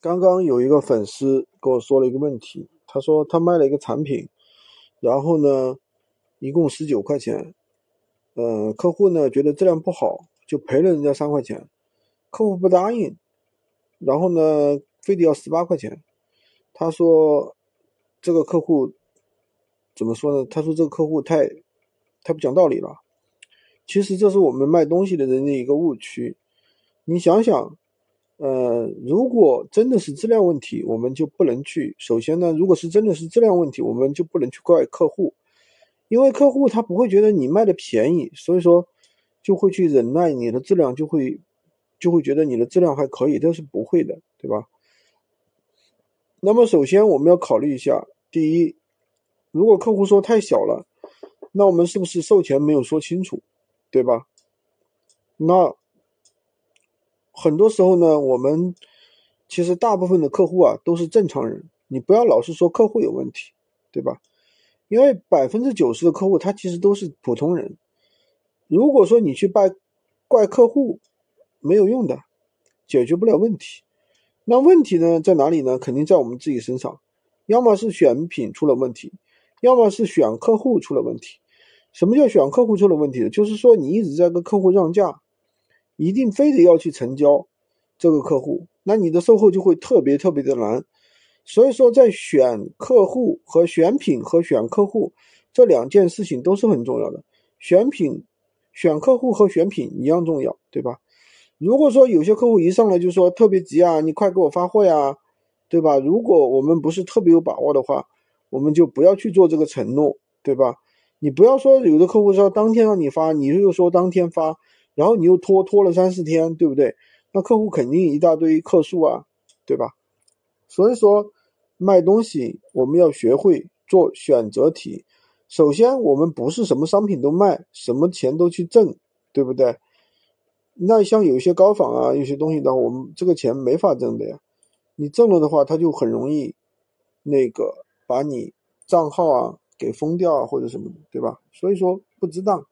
刚刚有一个粉丝跟我说了一个问题，他说他卖了一个产品，然后呢，一共十九块钱，呃，客户呢觉得质量不好，就赔了人家三块钱，客户不答应，然后呢，非得要十八块钱，他说这个客户怎么说呢？他说这个客户太太不讲道理了。其实这是我们卖东西的人的一个误区，你想想。呃，如果真的是质量问题，我们就不能去。首先呢，如果是真的是质量问题，我们就不能去怪客户，因为客户他不会觉得你卖的便宜，所以说就会去忍耐你的质量，就会就会觉得你的质量还可以，这是不会的，对吧？那么首先我们要考虑一下，第一，如果客户说太小了，那我们是不是售前没有说清楚，对吧？那。很多时候呢，我们其实大部分的客户啊都是正常人，你不要老是说客户有问题，对吧？因为百分之九十的客户他其实都是普通人。如果说你去怪怪客户，没有用的，解决不了问题。那问题呢在哪里呢？肯定在我们自己身上，要么是选品出了问题，要么是选客户出了问题。什么叫选客户出了问题？就是说你一直在跟客户让价。一定非得要去成交这个客户，那你的售后就会特别特别的难。所以说，在选客户和选品和选客户这两件事情都是很重要的。选品、选客户和选品一样重要，对吧？如果说有些客户一上来就说特别急啊，你快给我发货呀，对吧？如果我们不是特别有把握的话，我们就不要去做这个承诺，对吧？你不要说有的客户说当天让你发，你又说当天发。然后你又拖拖了三四天，对不对？那客户肯定一大堆客诉啊，对吧？所以说卖东西我们要学会做选择题。首先，我们不是什么商品都卖，什么钱都去挣，对不对？那像有些高仿啊，有些东西的话，我们这个钱没法挣的呀。你挣了的话，他就很容易那个把你账号啊给封掉啊，或者什么的，对吧？所以说不值当。